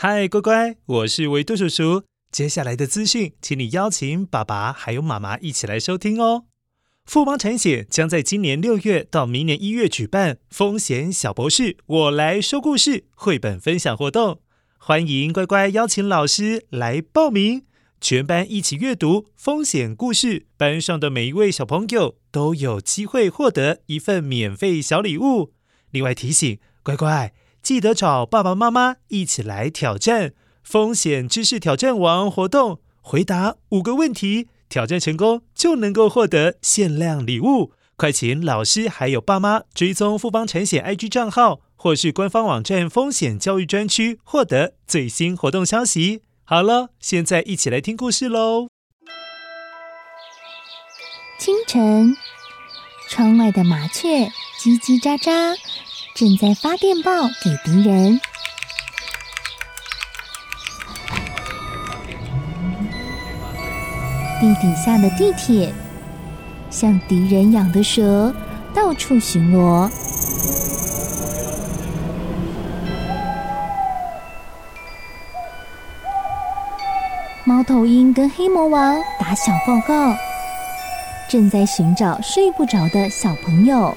嗨，乖乖，我是维多叔叔。接下来的资讯，请你邀请爸爸还有妈妈一起来收听哦。富邦产险将在今年六月到明年一月举办“风险小博士，我来说故事”绘本分享活动，欢迎乖乖邀请老师来报名，全班一起阅读风险故事，班上的每一位小朋友都有机会获得一份免费小礼物。另外提醒乖乖。记得找爸爸妈妈一起来挑战风险知识挑战王活动，回答五个问题，挑战成功就能够获得限量礼物。快请老师还有爸妈追踪富邦产险 IG 账号，或是官方网站风险教育专区，获得最新活动消息。好了，现在一起来听故事喽。清晨，窗外的麻雀叽叽喳喳。正在发电报给敌人。地底下的地铁，像敌人养的蛇，到处巡逻。猫头鹰跟黑魔王打小报告，正在寻找睡不着的小朋友。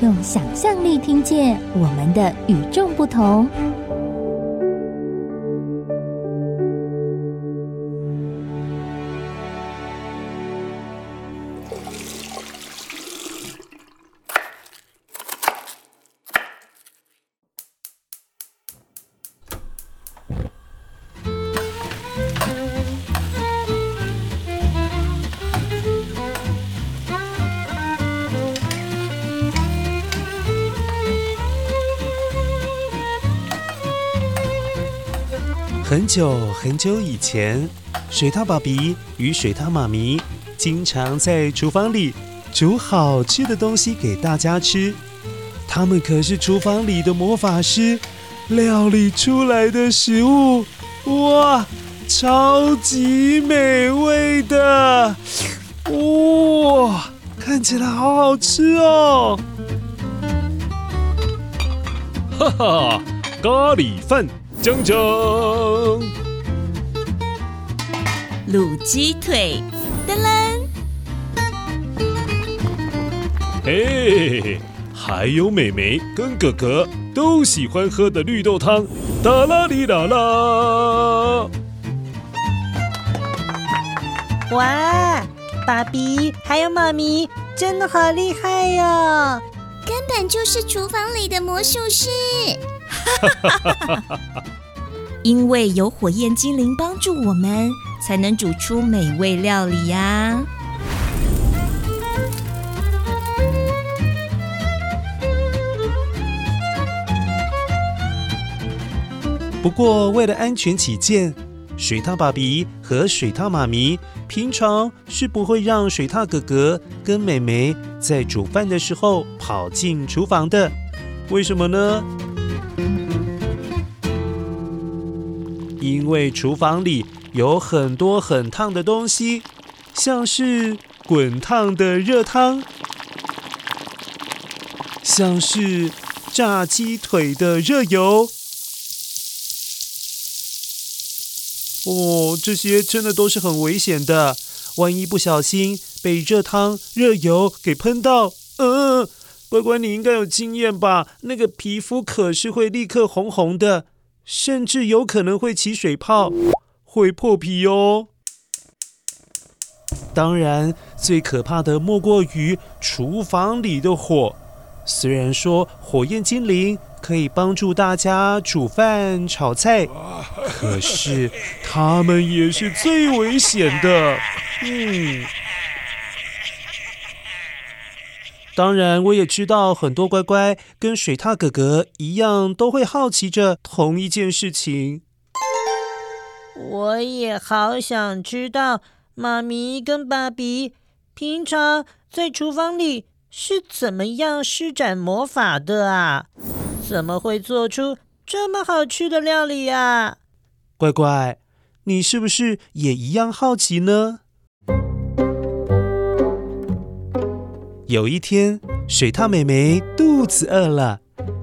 用想象力听见我们的与众不同。很久很久以前，水獭爸比与水獭妈咪经常在厨房里煮好吃的东西给大家吃。他们可是厨房里的魔法师，料理出来的食物，哇，超级美味的！哇，看起来好好吃哦！哈哈，咖喱饭。锵锵，卤鸡腿，噔噔，嘿，还有妹妹跟哥哥都喜欢喝的绿豆汤，哒啦哩啦啦。哇，爸比还有妈咪真的好厉害哟，根本就是厨房里的魔术师。因为有火焰精灵帮助我们，才能煮出美味料理呀。不过，为了安全起见，水獭爸比和水獭妈咪平常是不会让水獭哥哥跟妹妹在煮饭的时候跑进厨房的。为什么呢？因为厨房里有很多很烫的东西，像是滚烫的热汤，像是炸鸡腿的热油。哦，这些真的都是很危险的，万一不小心被热汤、热油给喷到，嗯，乖乖，你应该有经验吧？那个皮肤可是会立刻红红的。甚至有可能会起水泡，会破皮哦。当然，最可怕的莫过于厨房里的火。虽然说火焰精灵可以帮助大家煮饭、炒菜，可是他们也是最危险的。嗯。当然，我也知道很多乖乖跟水獭哥哥一样，都会好奇着同一件事情。我也好想知道，妈咪跟爸比平常在厨房里是怎么样施展魔法的啊？怎么会做出这么好吃的料理呀？乖乖，你是不是也一样好奇呢？有一天，水獭妹妹肚子饿了，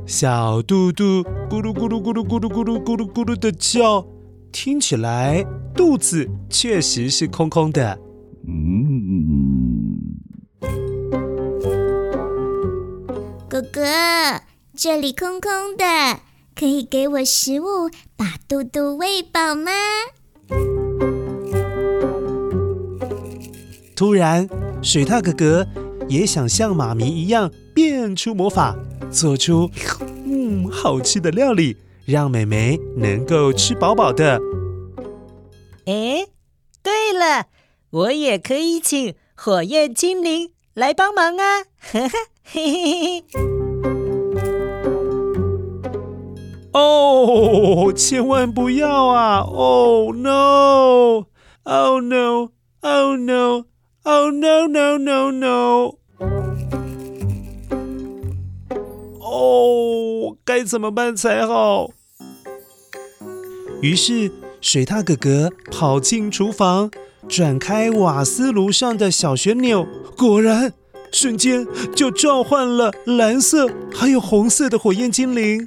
小肚肚咕噜咕噜咕噜咕噜咕噜咕噜咕噜的叫，听起来肚子确实是空空的。嗯，哥哥，这里空空的，可以给我食物把肚肚喂饱吗？突然，水獭哥哥。也想像妈咪一样变出魔法，做出嗯好吃的料理，让妹妹能够吃饱饱的。哎，对了，我也可以请火焰精灵来帮忙啊！呵呵嘿嘿嘿。哦，千万不要啊！Oh no！Oh no！Oh no！Oh no no no no！哦，该怎么办才好？于是水獭哥哥跑进厨房，转开瓦斯炉上的小旋钮，果然瞬间就召唤了蓝色还有红色的火焰精灵。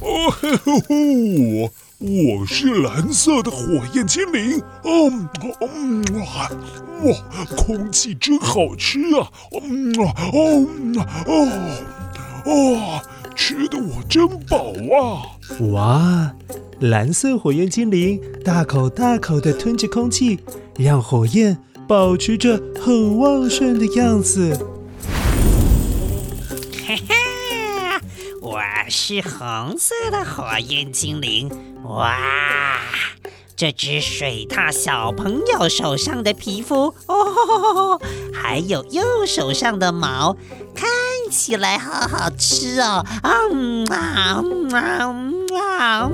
哦嘿吼吼！我是蓝色的火焰精灵，嗯嗯哇哇，空气真好吃啊，嗯啊哦哦哦，吃的我真饱啊！哇，蓝色火焰精灵大口大口的吞着空气，让火焰保持着很旺盛的样子。嘿嘿，我是红色的火焰精灵。哇，这只水獭小朋友手上的皮肤哦，还有右手上的毛，看起来好好吃哦！啊嗯啊嗯啊嗯啊！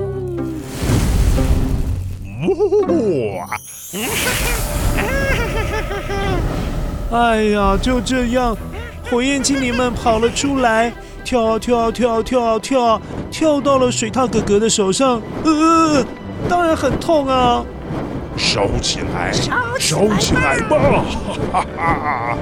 哇！哎呀，就这样，火焰精灵们跑了出来。跳啊跳啊跳啊跳啊跳啊，跳到了水獭哥哥的手上，呃，当然很痛啊！烧起来，烧起来吧！哈哈哈！啊啊啊！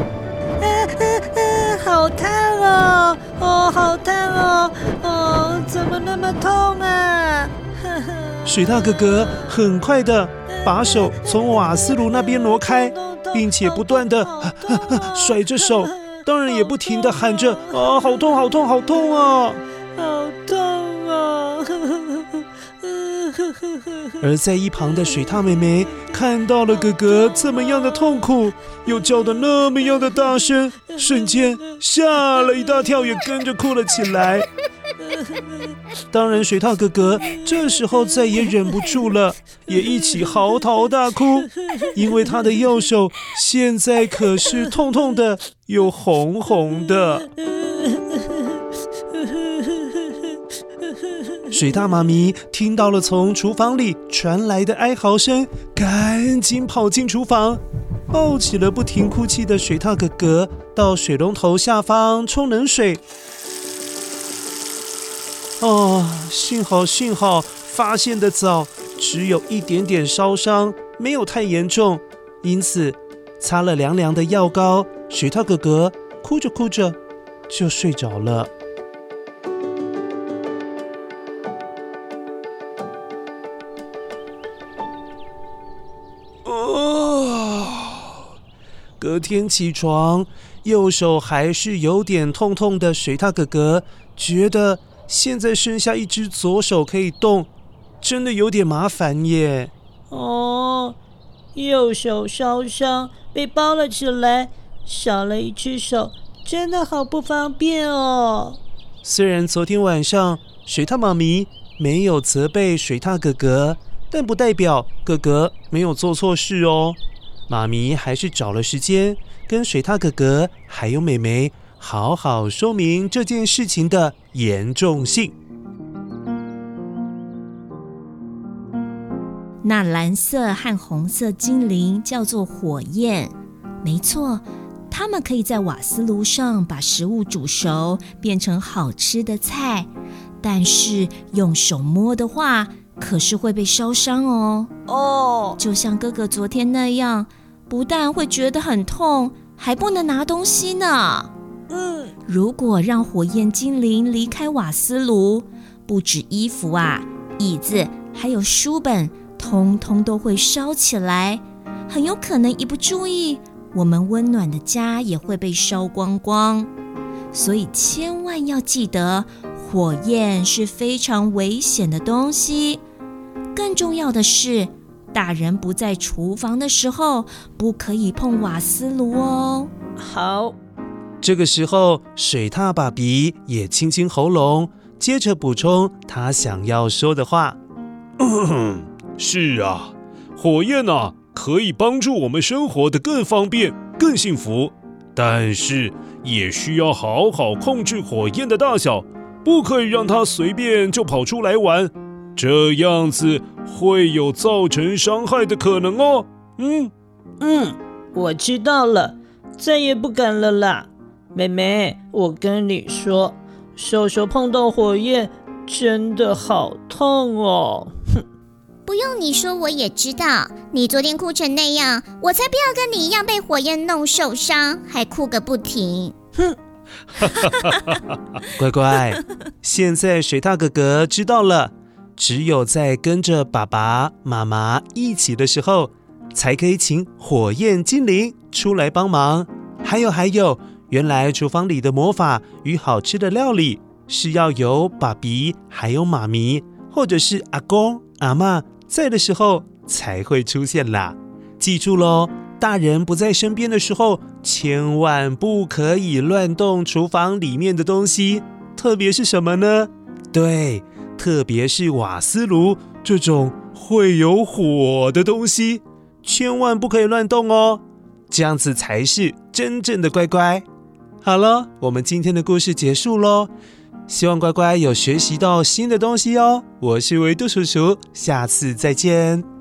好烫哦，哦，好烫哦，哦，怎么那么痛啊？水獭哥哥很快的把手从瓦斯炉那边挪开，并且不断的 甩着手。当然也不停地喊着：“啊，好痛，好痛，好痛啊！好痛啊！” 而在一旁的水獭妹妹看到了哥哥这么样的痛苦，又叫的那么样的大声，瞬间吓了一大跳，也跟着哭了起来。当然，水獭哥哥这时候再也忍不住了，也一起嚎啕大哭，因为他的右手现在可是痛痛的，又红红的。水獭妈咪听到了从厨房里传来的哀嚎声，赶紧跑进厨房，抱起了不停哭泣的水獭哥哥，到水龙头下方冲冷水。哦，幸好幸好发现的早，只有一点点烧伤，没有太严重，因此擦了凉凉的药膏，水獭哥哥哭着哭着就睡着了。哦，隔天起床，右手还是有点痛痛的，水獭哥哥觉得。现在剩下一只左手可以动，真的有点麻烦耶。哦，右手烧伤，被包了起来，少了一只手，真的好不方便哦。虽然昨天晚上水獭妈咪没有责备水獭哥哥，但不代表哥哥没有做错事哦。妈咪还是找了时间跟水獭哥哥还有妹妹好好说明这件事情的严重性。那蓝色和红色精灵叫做火焰，没错，它们可以在瓦斯炉上把食物煮熟，变成好吃的菜。但是用手摸的话，可是会被烧伤哦。哦，就像哥哥昨天那样，不但会觉得很痛，还不能拿东西呢。嗯，如果让火焰精灵离开瓦斯炉，不止衣服啊，椅子还有书本。通通都会烧起来，很有可能一不注意，我们温暖的家也会被烧光光。所以千万要记得，火焰是非常危险的东西。更重要的是，大人不在厨房的时候，不可以碰瓦斯炉哦。好，这个时候，水獭爸比也清清喉咙，接着补充他想要说的话。是啊，火焰啊，可以帮助我们生活的更方便、更幸福。但是也需要好好控制火焰的大小，不可以让它随便就跑出来玩，这样子会有造成伤害的可能哦。嗯嗯，我知道了，再也不敢了啦。妹妹，我跟你说，手手碰到火焰真的好痛哦。哼不用你说，我也知道。你昨天哭成那样，我才不要跟你一样被火焰弄受伤，还哭个不停。哼！乖乖，现在水獭哥哥知道了，只有在跟着爸爸妈妈一起的时候，才可以请火焰精灵出来帮忙。还有还有，原来厨房里的魔法与好吃的料理，是要有爸比还有妈咪，或者是阿公阿嬷。在的时候才会出现啦，记住喽！大人不在身边的时候，千万不可以乱动厨房里面的东西，特别是什么呢？对，特别是瓦斯炉这种会有火的东西，千万不可以乱动哦，这样子才是真正的乖乖。好了，我们今天的故事结束喽。希望乖乖有学习到新的东西哦！我是维度叔叔，下次再见。